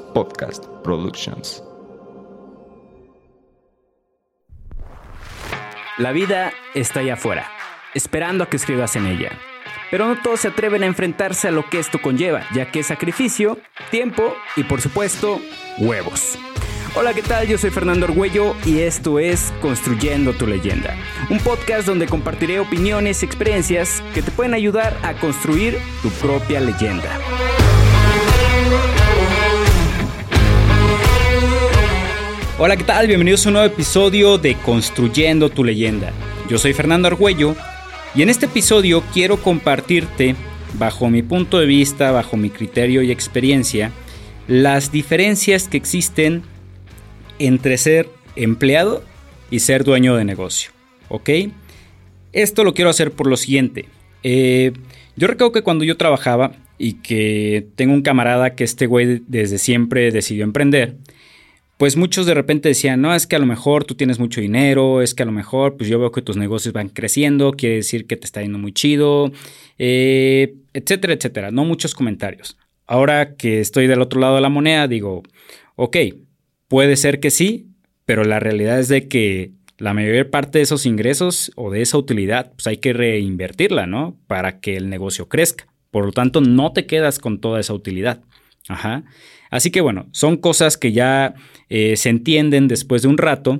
Podcast Productions. La vida está allá afuera, esperando a que escribas en ella. Pero no todos se atreven a enfrentarse a lo que esto conlleva, ya que es sacrificio, tiempo y por supuesto, huevos. Hola, ¿qué tal? Yo soy Fernando Argüello y esto es Construyendo tu leyenda, un podcast donde compartiré opiniones y experiencias que te pueden ayudar a construir tu propia leyenda. Hola, ¿qué tal? Bienvenidos a un nuevo episodio de Construyendo tu leyenda. Yo soy Fernando Argüello y en este episodio quiero compartirte, bajo mi punto de vista, bajo mi criterio y experiencia, las diferencias que existen entre ser empleado y ser dueño de negocio. ¿Ok? Esto lo quiero hacer por lo siguiente. Eh, yo recuerdo que cuando yo trabajaba y que tengo un camarada que este güey desde siempre decidió emprender, pues muchos de repente decían, no, es que a lo mejor tú tienes mucho dinero, es que a lo mejor pues yo veo que tus negocios van creciendo, quiere decir que te está yendo muy chido, eh, etcétera, etcétera. No muchos comentarios. Ahora que estoy del otro lado de la moneda, digo, ok, Puede ser que sí, pero la realidad es de que la mayor parte de esos ingresos o de esa utilidad, pues hay que reinvertirla, ¿no? Para que el negocio crezca. Por lo tanto, no te quedas con toda esa utilidad. Ajá. Así que bueno, son cosas que ya eh, se entienden después de un rato,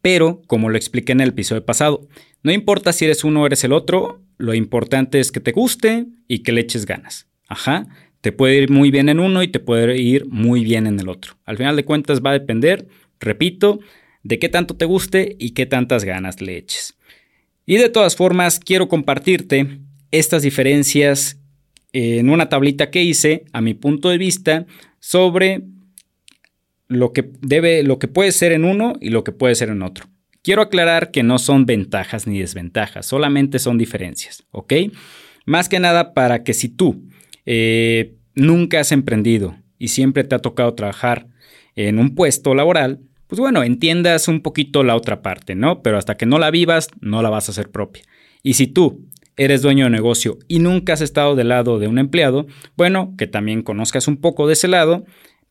pero como lo expliqué en el episodio pasado, no importa si eres uno o eres el otro, lo importante es que te guste y que le eches ganas. Ajá. Te puede ir muy bien en uno y te puede ir muy bien en el otro. Al final de cuentas va a depender, repito, de qué tanto te guste y qué tantas ganas le eches. Y de todas formas, quiero compartirte estas diferencias en una tablita que hice, a mi punto de vista, sobre lo que debe, lo que puede ser en uno y lo que puede ser en otro. Quiero aclarar que no son ventajas ni desventajas, solamente son diferencias, ¿ok? Más que nada para que si tú eh, nunca has emprendido y siempre te ha tocado trabajar en un puesto laboral, pues bueno, entiendas un poquito la otra parte, ¿no? Pero hasta que no la vivas, no la vas a hacer propia. Y si tú eres dueño de negocio y nunca has estado del lado de un empleado, bueno, que también conozcas un poco de ese lado,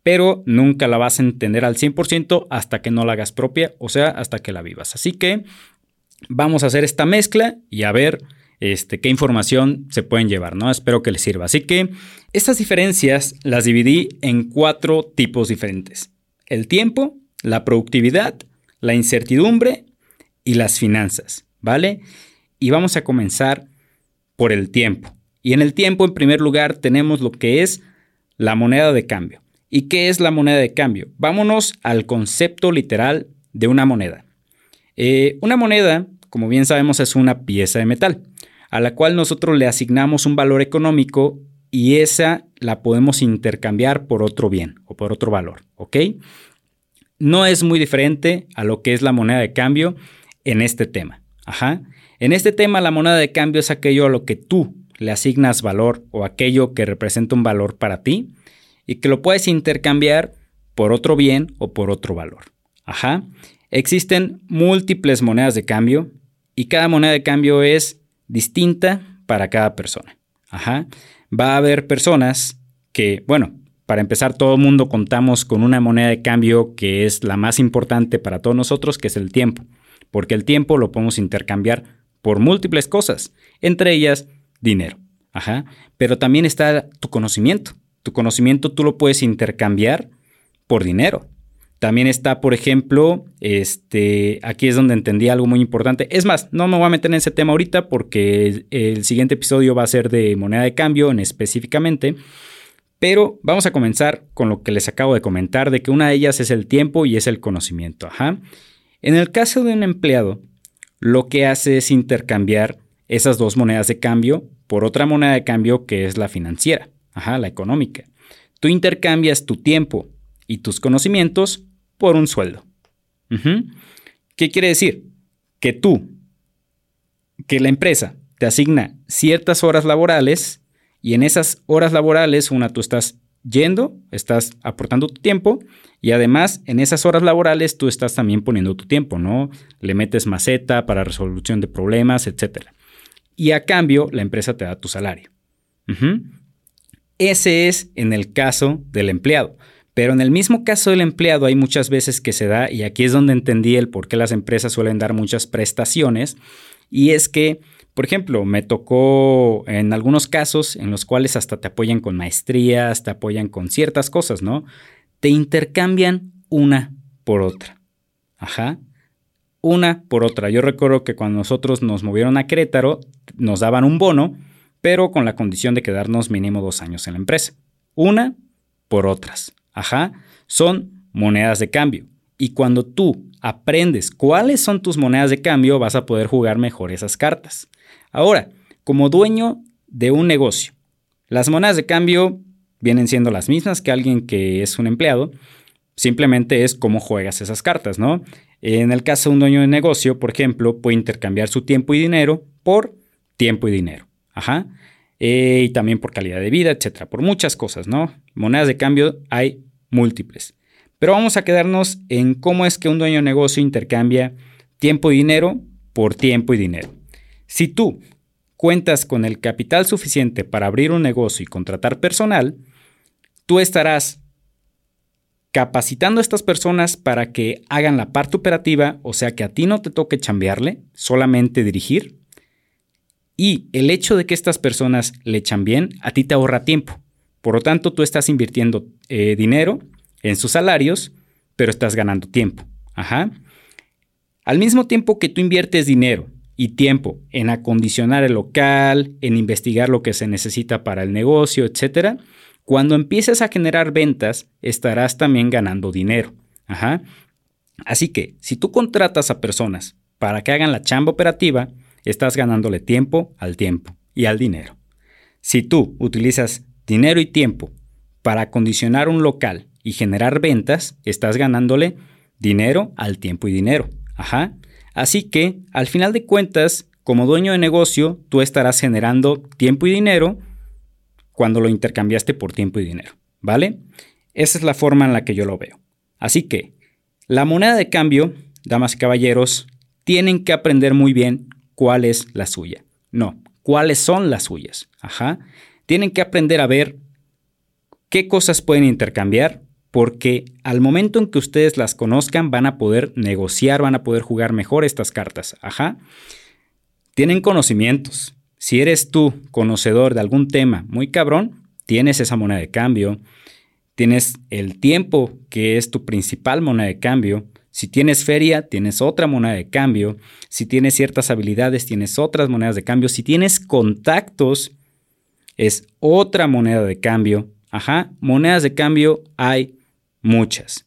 pero nunca la vas a entender al 100% hasta que no la hagas propia, o sea, hasta que la vivas. Así que vamos a hacer esta mezcla y a ver este, qué información se pueden llevar, ¿no? Espero que les sirva. Así que estas diferencias las dividí en cuatro tipos diferentes. El tiempo, la productividad, la incertidumbre y las finanzas, ¿vale? Y vamos a comenzar por el tiempo. Y en el tiempo, en primer lugar, tenemos lo que es la moneda de cambio. ¿Y qué es la moneda de cambio? Vámonos al concepto literal de una moneda. Eh, una moneda, como bien sabemos, es una pieza de metal a la cual nosotros le asignamos un valor económico y esa la podemos intercambiar por otro bien o por otro valor, ¿ok? No es muy diferente a lo que es la moneda de cambio en este tema. Ajá. En este tema la moneda de cambio es aquello a lo que tú le asignas valor o aquello que representa un valor para ti y que lo puedes intercambiar por otro bien o por otro valor. Ajá. Existen múltiples monedas de cambio y cada moneda de cambio es distinta para cada persona. Ajá. Va a haber personas que, bueno, para empezar, todo el mundo contamos con una moneda de cambio que es la más importante para todos nosotros, que es el tiempo, porque el tiempo lo podemos intercambiar por múltiples cosas, entre ellas dinero. Ajá. Pero también está tu conocimiento. Tu conocimiento tú lo puedes intercambiar por dinero. También está, por ejemplo, este, aquí es donde entendí algo muy importante. Es más, no me voy a meter en ese tema ahorita porque el siguiente episodio va a ser de moneda de cambio en específicamente. Pero vamos a comenzar con lo que les acabo de comentar, de que una de ellas es el tiempo y es el conocimiento. Ajá. En el caso de un empleado, lo que hace es intercambiar esas dos monedas de cambio por otra moneda de cambio que es la financiera, ajá, la económica. Tú intercambias tu tiempo y tus conocimientos por un sueldo. ¿Qué quiere decir? Que tú, que la empresa te asigna ciertas horas laborales y en esas horas laborales, una, tú estás yendo, estás aportando tu tiempo y además en esas horas laborales tú estás también poniendo tu tiempo, ¿no? Le metes maceta para resolución de problemas, etc. Y a cambio la empresa te da tu salario. Ese es en el caso del empleado. Pero en el mismo caso del empleado hay muchas veces que se da, y aquí es donde entendí el por qué las empresas suelen dar muchas prestaciones, y es que, por ejemplo, me tocó en algunos casos en los cuales hasta te apoyan con maestrías, te apoyan con ciertas cosas, ¿no? Te intercambian una por otra. Ajá. Una por otra. Yo recuerdo que cuando nosotros nos movieron a Querétaro, nos daban un bono, pero con la condición de quedarnos mínimo dos años en la empresa. Una por otras. Ajá, son monedas de cambio. Y cuando tú aprendes cuáles son tus monedas de cambio, vas a poder jugar mejor esas cartas. Ahora, como dueño de un negocio, las monedas de cambio vienen siendo las mismas que alguien que es un empleado, simplemente es cómo juegas esas cartas, ¿no? En el caso de un dueño de negocio, por ejemplo, puede intercambiar su tiempo y dinero por tiempo y dinero. Ajá. Eh, y también por calidad de vida, etcétera, por muchas cosas, ¿no? Monedas de cambio hay múltiples. Pero vamos a quedarnos en cómo es que un dueño de negocio intercambia tiempo y dinero por tiempo y dinero. Si tú cuentas con el capital suficiente para abrir un negocio y contratar personal, tú estarás capacitando a estas personas para que hagan la parte operativa, o sea que a ti no te toque chambearle, solamente dirigir, y el hecho de que estas personas le bien, a ti te ahorra tiempo. Por lo tanto, tú estás invirtiendo eh, dinero en sus salarios, pero estás ganando tiempo. Ajá. Al mismo tiempo que tú inviertes dinero y tiempo en acondicionar el local, en investigar lo que se necesita para el negocio, etc., cuando empieces a generar ventas, estarás también ganando dinero. Ajá. Así que, si tú contratas a personas para que hagan la chamba operativa, estás ganándole tiempo al tiempo y al dinero. Si tú utilizas dinero y tiempo para acondicionar un local y generar ventas, estás ganándole dinero al tiempo y dinero. Ajá. Así que, al final de cuentas, como dueño de negocio, tú estarás generando tiempo y dinero cuando lo intercambiaste por tiempo y dinero. ¿Vale? Esa es la forma en la que yo lo veo. Así que, la moneda de cambio, damas y caballeros, tienen que aprender muy bien cuál es la suya. No, cuáles son las suyas. Ajá. Tienen que aprender a ver qué cosas pueden intercambiar, porque al momento en que ustedes las conozcan van a poder negociar, van a poder jugar mejor estas cartas. Ajá. Tienen conocimientos. Si eres tú conocedor de algún tema muy cabrón, tienes esa moneda de cambio. Tienes el tiempo, que es tu principal moneda de cambio. Si tienes feria, tienes otra moneda de cambio. Si tienes ciertas habilidades, tienes otras monedas de cambio. Si tienes contactos, es otra moneda de cambio. Ajá, monedas de cambio hay muchas.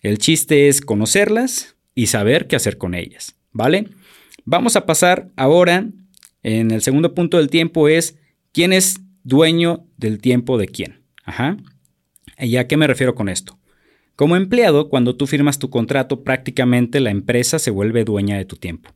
El chiste es conocerlas y saber qué hacer con ellas, ¿vale? Vamos a pasar ahora, en el segundo punto del tiempo, es quién es dueño del tiempo de quién. Ajá. ¿Y a qué me refiero con esto? Como empleado, cuando tú firmas tu contrato, prácticamente la empresa se vuelve dueña de tu tiempo.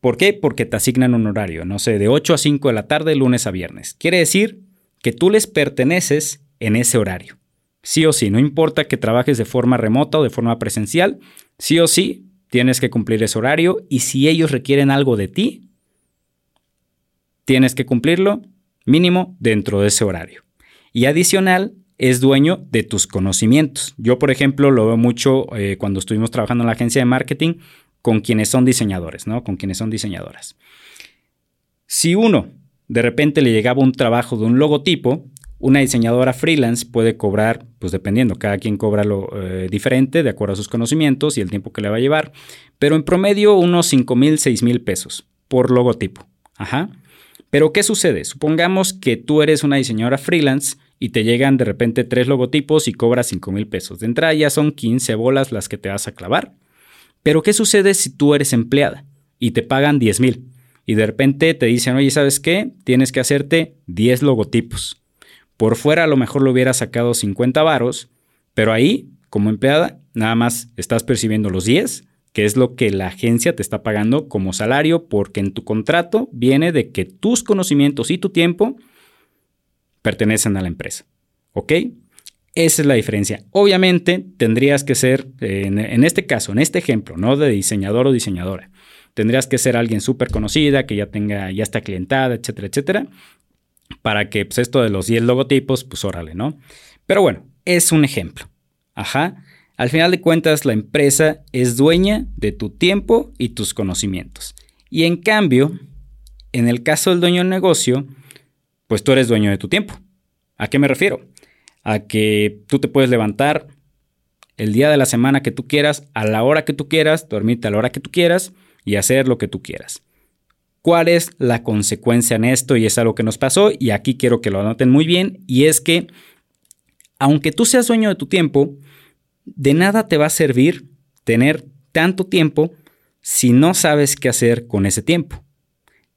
¿Por qué? Porque te asignan un horario, no sé, de 8 a 5 de la tarde, lunes a viernes. Quiere decir que tú les perteneces en ese horario. Sí o sí, no importa que trabajes de forma remota o de forma presencial, sí o sí tienes que cumplir ese horario y si ellos requieren algo de ti, tienes que cumplirlo mínimo dentro de ese horario. Y adicional, es dueño de tus conocimientos. Yo, por ejemplo, lo veo mucho eh, cuando estuvimos trabajando en la agencia de marketing con quienes son diseñadores, ¿no? Con quienes son diseñadoras. Si uno de repente le llegaba un trabajo de un logotipo, una diseñadora freelance puede cobrar, pues dependiendo, cada quien cobra lo eh, diferente de acuerdo a sus conocimientos y el tiempo que le va a llevar, pero en promedio unos 5 mil, 6 mil pesos por logotipo. Ajá. Pero ¿qué sucede? Supongamos que tú eres una diseñadora freelance y te llegan de repente tres logotipos y cobras 5 mil pesos. De entrada ya son 15 bolas las que te vas a clavar. Pero ¿qué sucede si tú eres empleada y te pagan 10 mil? Y de repente te dicen, oye, ¿sabes qué? Tienes que hacerte 10 logotipos. Por fuera a lo mejor lo hubieras sacado 50 varos, pero ahí, como empleada, nada más estás percibiendo los 10, que es lo que la agencia te está pagando como salario, porque en tu contrato viene de que tus conocimientos y tu tiempo pertenecen a la empresa. ¿Ok? Esa es la diferencia. Obviamente tendrías que ser, en, este caso, en este ejemplo, no de diseñador o diseñadora, tendrías que ser alguien súper conocida, que ya tenga, ya está clientada, etcétera, etcétera, para que pues, esto de los 10 logotipos, pues órale, ¿no? Pero bueno, es un ejemplo. Ajá. Al final de cuentas, la empresa es dueña de tu tiempo y tus conocimientos. Y en cambio, en el caso del dueño del negocio, pues tú eres dueño de tu tiempo. ¿A qué me refiero? A que tú te puedes levantar el día de la semana que tú quieras, a la hora que tú quieras, dormirte a la hora que tú quieras y hacer lo que tú quieras. ¿Cuál es la consecuencia en esto? Y es algo que nos pasó y aquí quiero que lo anoten muy bien y es que aunque tú seas dueño de tu tiempo, de nada te va a servir tener tanto tiempo si no sabes qué hacer con ese tiempo.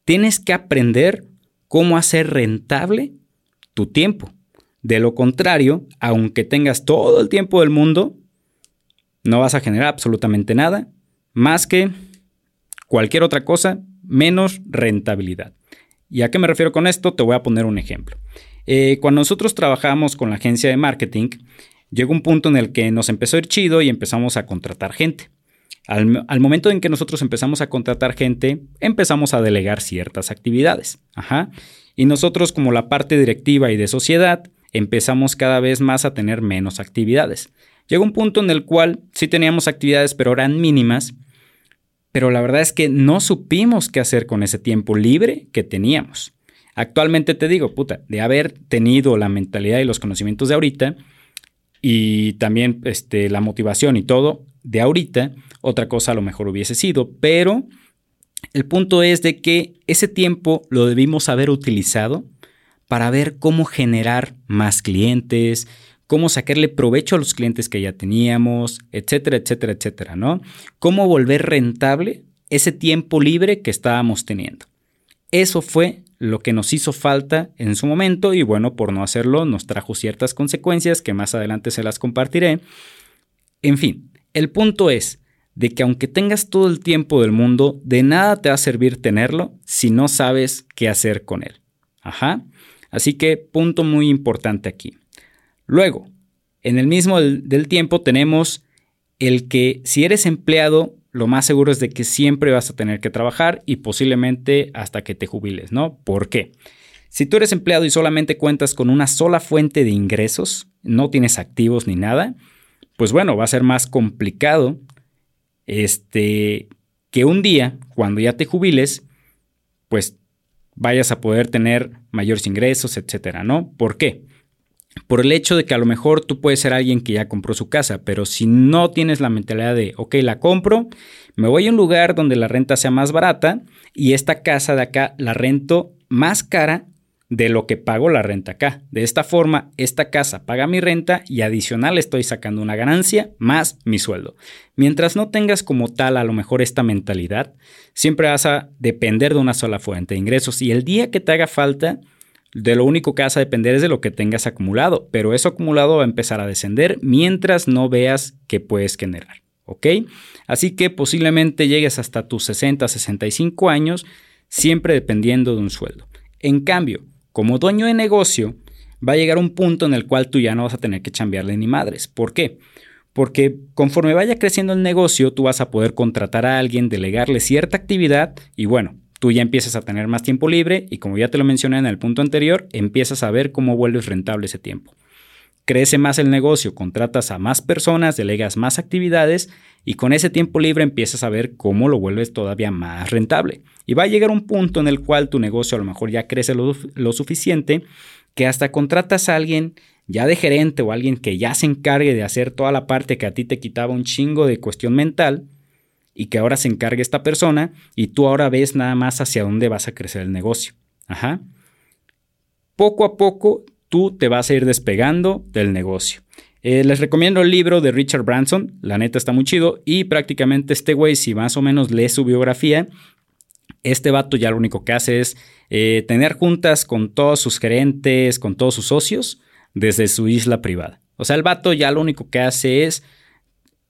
Tienes que aprender cómo hacer rentable tu tiempo. De lo contrario, aunque tengas todo el tiempo del mundo, no vas a generar absolutamente nada más que cualquier otra cosa menos rentabilidad. ¿Y a qué me refiero con esto? Te voy a poner un ejemplo. Eh, cuando nosotros trabajamos con la agencia de marketing, llegó un punto en el que nos empezó a ir chido y empezamos a contratar gente. Al, al, momento en que nosotros empezamos a contratar gente, empezamos a delegar ciertas actividades. Ajá. Y nosotros como la parte directiva y de sociedad, empezamos cada vez más a tener menos actividades. Llegó un punto en el cual sí teníamos actividades, pero eran mínimas pero la verdad es que no supimos qué hacer con ese tiempo libre que teníamos. Actualmente te digo, puta, de haber tenido la mentalidad y los conocimientos de ahorita y también este, la motivación y todo de ahorita, otra cosa a lo mejor hubiese sido, pero el punto es de que ese tiempo lo debimos haber utilizado para ver cómo generar más clientes, cómo sacarle provecho a los clientes que ya teníamos, etcétera, etcétera, etcétera, ¿no? Cómo volver rentable ese tiempo libre que estábamos teniendo. Eso fue lo que nos hizo falta en su momento y bueno, por no hacerlo nos trajo ciertas consecuencias que más adelante se las compartiré. En fin, el punto es de que aunque tengas todo el tiempo del mundo, de nada te va a servir tenerlo si no sabes qué hacer con él. Ajá. Así que punto muy importante aquí. Luego, en el mismo del, tiempo tenemos el que si eres empleado, lo más seguro es de que siempre vas a tener que trabajar y posiblemente hasta que te jubiles, ¿no? ¿Por qué? Si tú eres empleado y solamente cuentas con una sola fuente de ingresos, no tienes activos ni nada, pues bueno, va a ser más complicado este que un día cuando ya te jubiles, pues vayas a poder tener mayores ingresos, etcétera, ¿no? ¿Por qué? Por el hecho de que a lo mejor tú puedes ser alguien que ya compró su casa, pero si no tienes la mentalidad de, ok, la compro, me voy a un lugar donde la renta sea más barata y esta casa de acá la rento más cara de lo que pago la renta acá. De esta forma, esta casa paga mi renta y adicional estoy sacando una ganancia más mi sueldo. Mientras no tengas como tal a lo mejor esta mentalidad, siempre vas a depender de una sola fuente de ingresos y el día que te haga falta, de lo único que vas a depender es de lo que tengas acumulado, pero eso acumulado va a empezar a descender mientras no veas que puedes generar. ¿Ok? Así que posiblemente llegues hasta tus 60, 65 años, siempre dependiendo de un sueldo. En cambio, como dueño de negocio, va a llegar un punto en el cual tú ya no vas a tener que chambearle ni madres. ¿Por qué? Porque conforme vaya creciendo el negocio, tú vas a poder contratar a alguien, delegarle cierta actividad y bueno, tú ya empiezas a tener más tiempo libre y como ya te lo mencioné en el punto anterior, empiezas a ver cómo vuelves rentable ese tiempo. Crece más el negocio, contratas a más personas, delegas más actividades y con ese tiempo libre empiezas a ver cómo lo vuelves todavía más rentable. Y va a llegar un punto en el cual tu negocio a lo mejor ya crece lo, lo suficiente que hasta contratas a alguien ya de gerente o alguien que ya se encargue de hacer toda la parte que a ti te quitaba un chingo de cuestión mental y que ahora se encargue esta persona y tú ahora ves nada más hacia dónde vas a crecer el negocio. Ajá. Poco a poco tú te vas a ir despegando del negocio. Eh, les recomiendo el libro de Richard Branson, la neta está muy chido y prácticamente este güey, si más o menos lee su biografía, este vato ya lo único que hace es eh, tener juntas con todos sus gerentes, con todos sus socios, desde su isla privada. O sea, el vato ya lo único que hace es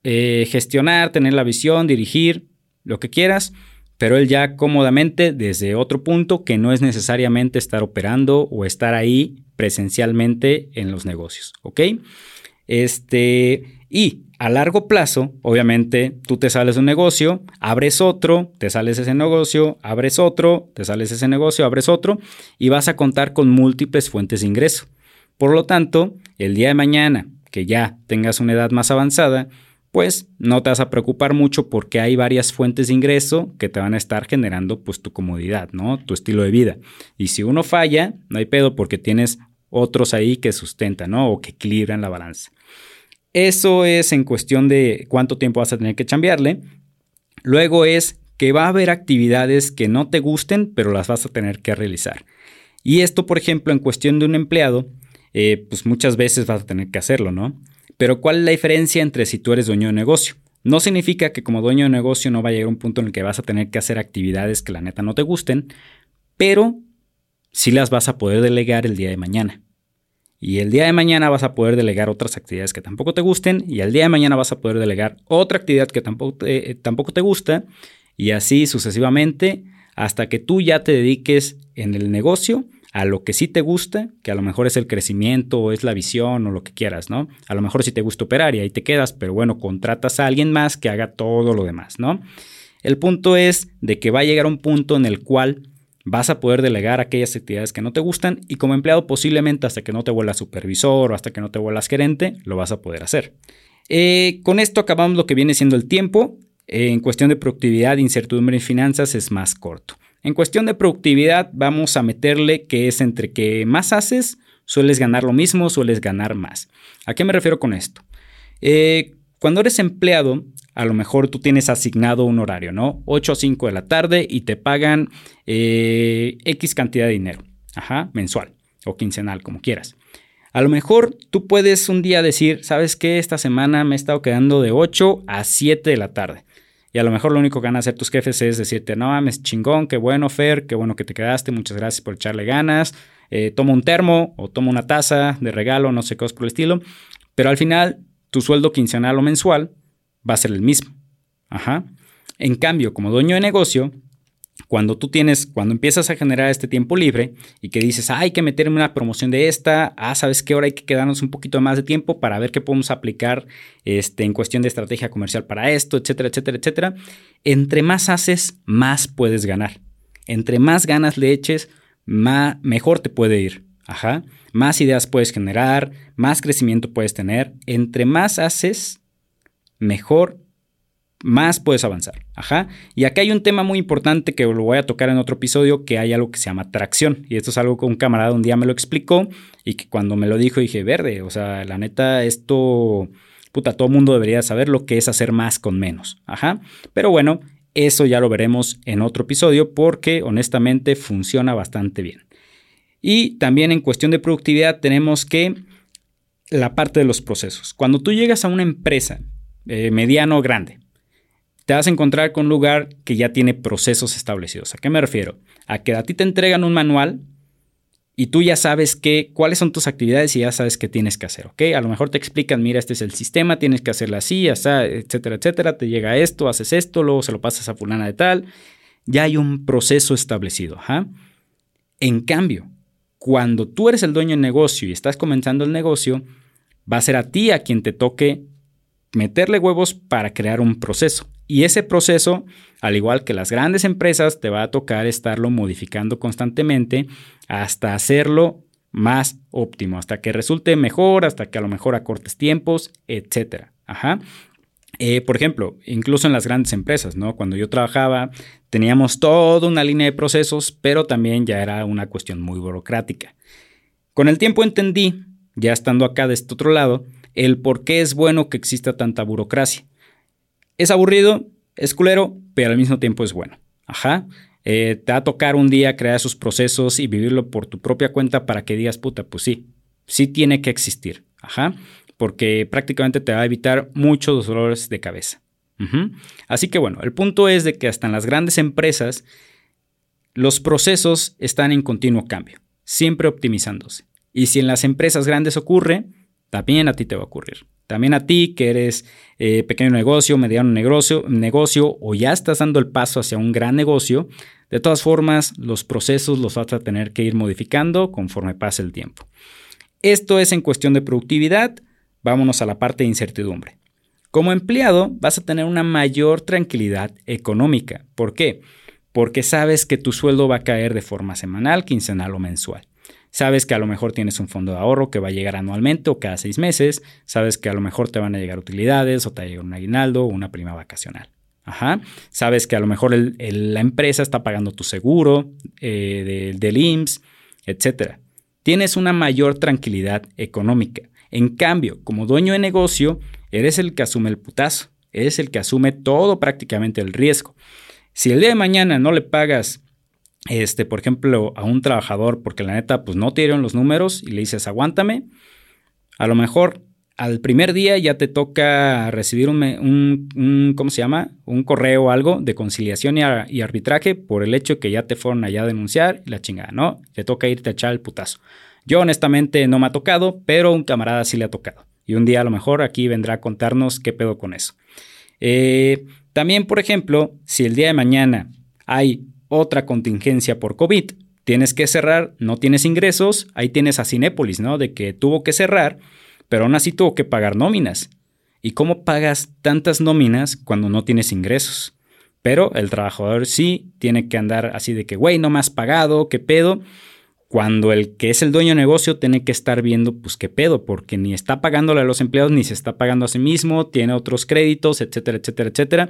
eh, gestionar, tener la visión, dirigir, lo que quieras, pero él ya cómodamente desde otro punto que no es necesariamente estar operando o estar ahí presencialmente en los negocios, ¿ok? Este, y a largo plazo, obviamente, tú te sales de un negocio, abres otro, te sales ese negocio, abres otro, te sales ese negocio, abres otro, y vas a contar con múltiples fuentes de ingreso. Por lo tanto, el día de mañana que ya tengas una edad más avanzada, pues no te vas a preocupar mucho porque hay varias fuentes de ingreso que te van a estar generando pues tu comodidad, ¿no? Tu estilo de vida. Y si uno falla, no hay pedo porque tienes otros ahí que sustentan, ¿no? O que equilibran la balanza. Eso es en cuestión de cuánto tiempo vas a tener que cambiarle. Luego es que va a haber actividades que no te gusten, pero las vas a tener que realizar. Y esto, por ejemplo, en cuestión de un empleado, eh, pues muchas veces vas a tener que hacerlo, ¿no? Pero ¿cuál es la diferencia entre si tú eres dueño de negocio? No significa que como dueño de negocio no va a llegar un punto en el que vas a tener que hacer actividades que la neta no te gusten, pero sí las vas a poder delegar el día de mañana. Y el día de mañana vas a poder delegar otras actividades que tampoco te gusten. Y el día de mañana vas a poder delegar otra actividad que tampoco te, eh, tampoco te gusta. Y así sucesivamente hasta que tú ya te dediques en el negocio a lo que sí te gusta, que a lo mejor es el crecimiento o es la visión o lo que quieras, ¿no? A lo mejor sí te gusta operar y ahí te quedas, pero bueno, contratas a alguien más que haga todo lo demás, ¿no? El punto es de que va a llegar un punto en el cual vas a poder delegar aquellas actividades que no te gustan y como empleado posiblemente hasta que no te vuelvas supervisor o hasta que no te vuelvas gerente, lo vas a poder hacer. Eh, con esto acabamos lo que viene siendo el tiempo. en cuestión de productividad, incertidumbre y finanzas es más corto. En cuestión de productividad, vamos a meterle que es entre que más haces, sueles ganar lo mismo, sueles ganar más. ¿A qué me refiero con esto? Eh, cuando eres empleado, a lo mejor tú tienes asignado un horario, ¿no? 8 a 5 de la tarde y te pagan eh, X cantidad de dinero, ajá, mensual o quincenal, como quieras. A lo mejor tú puedes un día decir, ¿sabes qué? Esta semana me he estado quedando de 8 a 7 de la tarde. Y a lo mejor lo único que van a hacer tus jefes es decirte, no mames, chingón, qué bueno, Fer, qué bueno que te quedaste, muchas gracias por echarle ganas. Eh, toma un termo o toma una taza de regalo, no sé qué por el estilo. Pero al final, tu sueldo quincenal o mensual va a ser el mismo. Ajá. En cambio, como dueño de negocio, cuando tú tienes, cuando empiezas a generar este tiempo libre y que dices, hay que meterme una promoción de esta, ah, sabes que ahora hay que quedarnos un poquito más de tiempo para ver qué podemos aplicar este, en cuestión de estrategia comercial para esto, etcétera, etcétera, etcétera. Entre más haces, más puedes ganar. Entre más ganas le eches, más, mejor te puede ir. Ajá. Más ideas puedes generar, más crecimiento puedes tener. Entre más haces, mejor más puedes avanzar. Ajá. Y acá hay un tema muy importante que lo voy a tocar en otro episodio, que hay algo que se llama tracción. Y esto es algo que un camarada un día me lo explicó y que cuando me lo dijo dije, verde, o sea, la neta, esto, puta, todo mundo debería saber lo que es hacer más con menos. Ajá. Pero bueno, eso ya lo veremos en otro episodio porque honestamente funciona bastante bien. Y también en cuestión de productividad tenemos que la parte de los procesos. Cuando tú llegas a una empresa eh, mediano o grande, te vas a encontrar con un lugar que ya tiene procesos establecidos. ¿A qué me refiero? A que a ti te entregan un manual y tú ya sabes que, cuáles son tus actividades y ya sabes qué tienes que hacer, ¿ok? A lo mejor te explican, mira, este es el sistema, tienes que hacerlo así, etcétera, etcétera, te llega esto, haces esto, luego se lo pasas a fulana de tal. Ya hay un proceso establecido. En cambio, cuando tú eres el dueño del negocio y estás comenzando el negocio, va a ser a ti a quien te toque meterle huevos para crear un proceso. Y ese proceso, al igual que las grandes empresas, te va a tocar estarlo modificando constantemente hasta hacerlo más óptimo, hasta que resulte mejor, hasta que a lo mejor acortes tiempos, etc. Ajá. Eh, por ejemplo, incluso en las grandes empresas, ¿no? Cuando yo trabajaba, teníamos toda una línea de procesos, pero también ya era una cuestión muy burocrática. Con el tiempo entendí, ya estando acá de este otro lado, el por qué es bueno que exista tanta burocracia. Es aburrido, es culero, pero al mismo tiempo es bueno. Ajá. Eh, te va a tocar un día crear esos procesos y vivirlo por tu propia cuenta para que digas, puta, pues sí, sí tiene que existir. Ajá. Porque prácticamente te va a evitar muchos dolores de cabeza. Así que bueno, el punto es de que hasta en las grandes empresas los procesos están en continuo cambio, siempre optimizándose. Y si en las empresas grandes ocurre, también a ti te va a ocurrir. También a ti que eres eh, pequeño negocio, mediano negocio, negocio o ya estás dando el paso hacia un gran negocio, de todas formas los procesos los vas a tener que ir modificando conforme pase el tiempo. Esto es en cuestión de productividad. Vámonos a la parte de incertidumbre. Como empleado vas a tener una mayor tranquilidad económica. ¿Por qué? Porque sabes que tu sueldo va a caer de forma semanal, quincenal o mensual. Sabes que a lo mejor tienes un fondo de ahorro que va a llegar anualmente o cada seis meses, sabes que a lo mejor te van a llegar utilidades o te va a llegar un aguinaldo o una prima vacacional. Ajá. Sabes que a lo mejor la empresa está pagando tu seguro eh, del IMSS, etc. Tienes una mayor tranquilidad económica. En cambio, como dueño de negocio, eres el que asume el putazo, eres el que asume todo prácticamente el riesgo. Si el día de mañana no le pagas, este, por ejemplo, a un trabajador porque la neta pues no te dieron los números y le dices aguántame, a lo mejor al primer día ya te toca recibir un, ¿cómo se llama? Un correo o algo de conciliación y, arbitraje por el hecho que ya te fueron allá a denunciar y la chingada, ¿no? Te toca irte a echar el putazo. Yo honestamente no me ha tocado, pero un camarada sí le ha tocado. Y un día a lo mejor aquí vendrá a contarnos qué pedo con eso. Eh, también, por ejemplo, si el día de mañana hay otra contingencia por COVID, tienes que cerrar, no tienes ingresos, ahí tienes a Cinépolis, ¿no? De que tuvo que cerrar pero aún así tuvo que pagar nóminas. ¿Y cómo pagas tantas nóminas cuando no tienes ingresos? Pero el trabajador sí tiene que andar así de que, güey, no me has pagado, qué pedo. Cuando el que es el dueño de negocio tiene que estar viendo, pues qué pedo, porque ni está pagándole a los empleados, ni se está pagando a sí mismo, tiene otros créditos, etcétera, etcétera, etcétera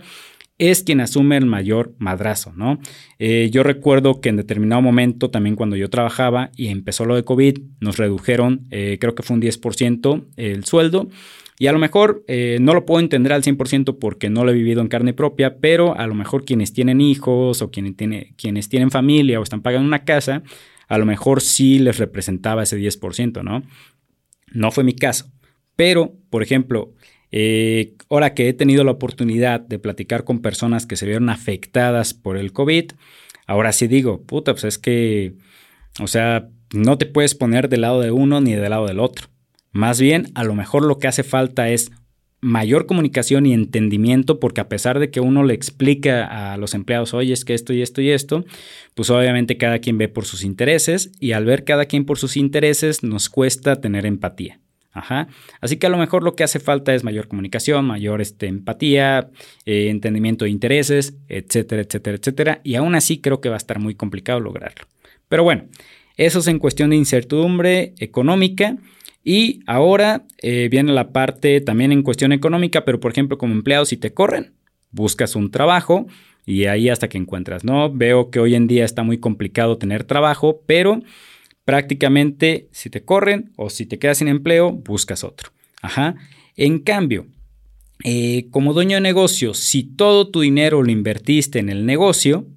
es quien asume el mayor madrazo, ¿no? Eh, yo recuerdo que en determinado momento, también cuando yo trabajaba y empezó lo de COVID, nos redujeron, eh, creo que fue un 10% el sueldo. Y a lo mejor eh, no lo puedo entender al 100% porque no lo he vivido en carne propia, pero a lo mejor quienes tienen hijos o quienes, quienes tienen familia o están pagando una casa, a lo mejor sí les representaba ese 10%, ¿no? No fue mi caso. Pero, por ejemplo, eh, ahora que he tenido la oportunidad de platicar con personas que se vieron afectadas por el COVID, ahora sí digo, puta, pues es que, o sea, no te puedes poner del lado de uno ni del lado del otro. Más bien, a lo mejor lo que hace falta es mayor comunicación y entendimiento, porque a pesar de que uno le explica a los empleados, oye, es que esto y esto y esto, pues obviamente cada quien ve por sus intereses y al ver cada quien por sus intereses nos cuesta tener empatía. Ajá. Así que a lo mejor lo que hace falta es mayor comunicación, mayor este, empatía, eh, entendimiento de intereses, etcétera, etcétera, etcétera. Y aún así creo que va a estar muy complicado lograrlo. Pero bueno, eso es en cuestión de incertidumbre económica. Y ahora eh, viene la parte también en cuestión económica, pero por ejemplo como empleado si te corren, buscas un trabajo y ahí hasta que encuentras, ¿no? Veo que hoy en día está muy complicado tener trabajo, pero prácticamente si te corren o si te quedas sin empleo, buscas otro. Ajá. En cambio, eh, como dueño de negocio, si todo tu dinero lo invertiste en el negocio,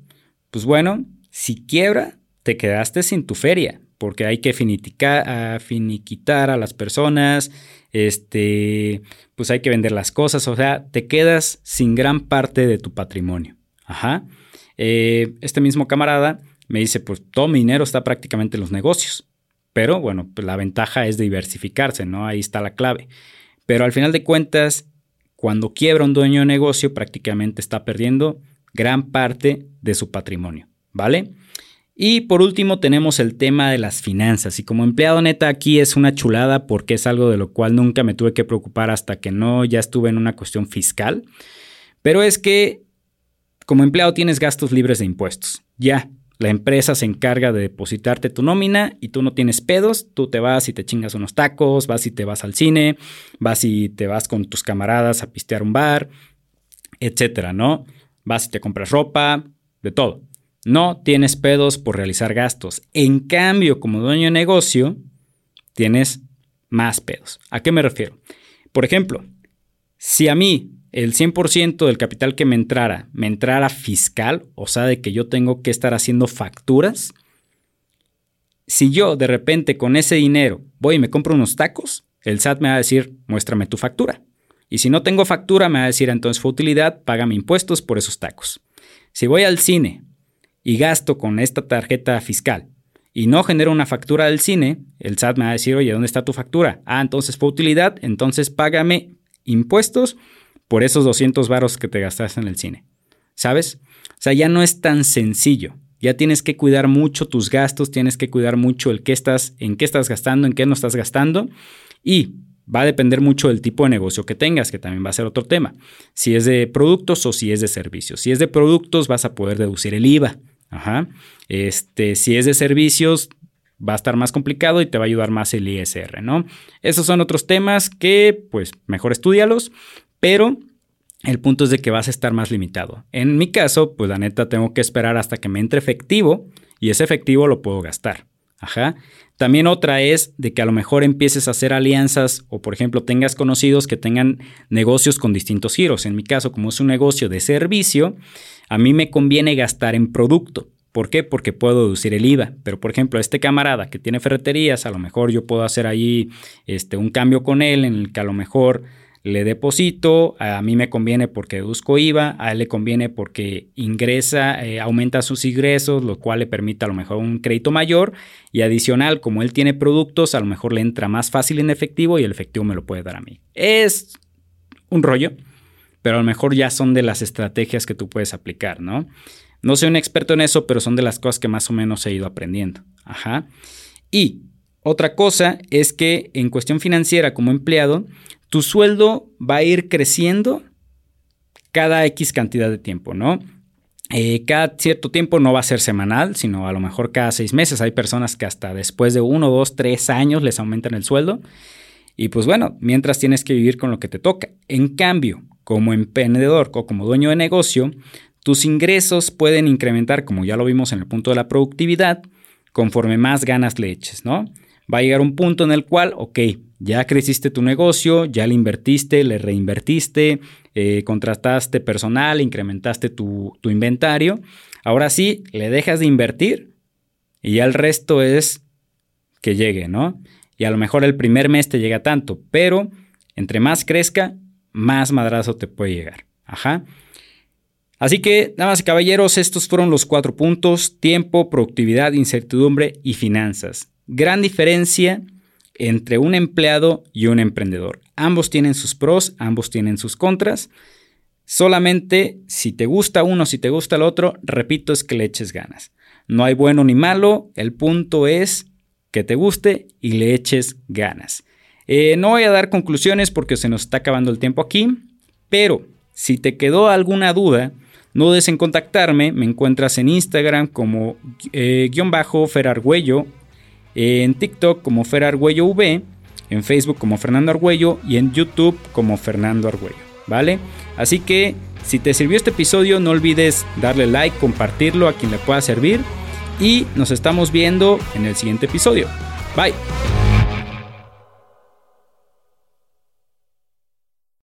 pues bueno, si quiebra, te quedaste sin tu feria, porque hay que finiquitar a las personas, este, pues hay que vender las cosas, o sea, te quedas sin gran parte de tu patrimonio. Ajá. Eh, este mismo camarada me dice, pues todo mi dinero está prácticamente en los negocios. Pero bueno, pues la ventaja es diversificarse, ¿no? Ahí está la clave. Pero al final de cuentas, cuando quiebra un dueño de negocio, prácticamente está perdiendo gran parte de su patrimonio, ¿vale? Y por último tenemos el tema de las finanzas. Y como empleado neta aquí es una chulada porque es algo de lo cual nunca me tuve que preocupar hasta que no ya estuve en una cuestión fiscal. Pero es que como empleado tienes gastos libres de impuestos. Ya, la empresa se encarga de depositarte tu nómina y tú no tienes pedos, tú te vas y te chingas unos tacos, vas y te vas al cine, vas y te vas con tus camaradas a pistear un bar, etcétera, ¿no? Vas y te compras ropa, de todo. No tienes pedos por realizar gastos. En cambio, como dueño de negocio, tienes más pedos. ¿A qué me refiero? Por ejemplo, si a mí el 100% del capital que me entrara, me entrara fiscal, o sea, de que yo tengo que estar haciendo facturas, si yo de repente con ese dinero voy y me compro unos tacos, el SAT me va a decir, muéstrame tu factura. Y si no tengo factura, me va a decir, entonces fue utilidad, págame impuestos por esos tacos. Si voy al cine y gasto con esta tarjeta fiscal y no genero una factura del cine, el SAT me va a decir, oye, ¿dónde está tu factura? Ah, entonces fue utilidad, entonces págame impuestos por esos 200 varos que te gastaste en el cine. ¿Sabes? O sea, ya no es tan sencillo. Ya tienes que cuidar mucho tus gastos, tienes que cuidar mucho el qué estás, en qué estás gastando, en qué no estás gastando. Y va a depender mucho del tipo de negocio que tengas, que también va a ser otro tema. Si es de productos o si es de servicios. Si es de productos, vas a poder deducir el IVA. Este, si es de servicios, va a estar más complicado y te va a ayudar más el ISR, ¿no? Esos son otros temas que, pues, mejor estudialos, pero el punto es de que vas a estar más limitado. En mi caso, pues la neta tengo que esperar hasta que me entre efectivo y ese efectivo lo puedo gastar. Ajá. También otra es de que a lo mejor empieces a hacer alianzas o, por ejemplo, tengas conocidos que tengan negocios con distintos giros. En mi caso, como es un negocio de servicio, a mí me conviene gastar en producto. ¿Por qué? Porque puedo deducir el IVA. Pero, por ejemplo, este camarada que tiene ferreterías, a lo mejor yo puedo hacer ahí este, un cambio con él en el que a lo mejor le deposito, a mí me conviene porque deduzco IVA, a él le conviene porque ingresa, eh, aumenta sus ingresos, lo cual le permite a lo mejor un crédito mayor y adicional, como él tiene productos, a lo mejor le entra más fácil en efectivo y el efectivo me lo puede dar a mí. Es un rollo, pero a lo mejor ya son de las estrategias que tú puedes aplicar, ¿no? No soy un experto en eso, pero son de las cosas que más o menos he ido aprendiendo. Ajá. Y otra cosa es que en cuestión financiera como empleado, tu sueldo va a ir creciendo cada X cantidad de tiempo, ¿no? Eh, cada cierto tiempo no va a ser semanal, sino a lo mejor cada seis meses. Hay personas que hasta después de uno, dos, tres años les aumentan el sueldo. Y pues bueno, mientras tienes que vivir con lo que te toca. En cambio, como emprendedor o como dueño de negocio, tus ingresos pueden incrementar, como ya lo vimos en el punto de la productividad, conforme más ganas le eches, ¿no? Va a llegar un punto en el cual, ok, ya creciste tu negocio, ya le invertiste, le reinvertiste, eh, contrataste personal, incrementaste tu, tu inventario. Ahora sí, le dejas de invertir y ya el resto es que llegue, ¿no? Y a lo mejor el primer mes te llega tanto, pero entre más crezca, más madrazo te puede llegar. Ajá. Así que, damas y caballeros, estos fueron los cuatro puntos, tiempo, productividad, incertidumbre y finanzas. Gran diferencia entre un empleado y un emprendedor. Ambos tienen sus pros, ambos tienen sus contras. Solamente si te gusta uno, si te gusta el otro, repito, es que le eches ganas. No hay bueno ni malo, el punto es que te guste y le eches ganas. Eh, no voy a dar conclusiones porque se nos está acabando el tiempo aquí, pero si te quedó alguna duda, no dudes en contactarme, me encuentras en Instagram como eh, guion bajo en TikTok como Fer Argüello V, en Facebook como Fernando Argüello y en YouTube como Fernando Argüello, ¿vale? Así que si te sirvió este episodio no olvides darle like, compartirlo a quien le pueda servir y nos estamos viendo en el siguiente episodio. Bye.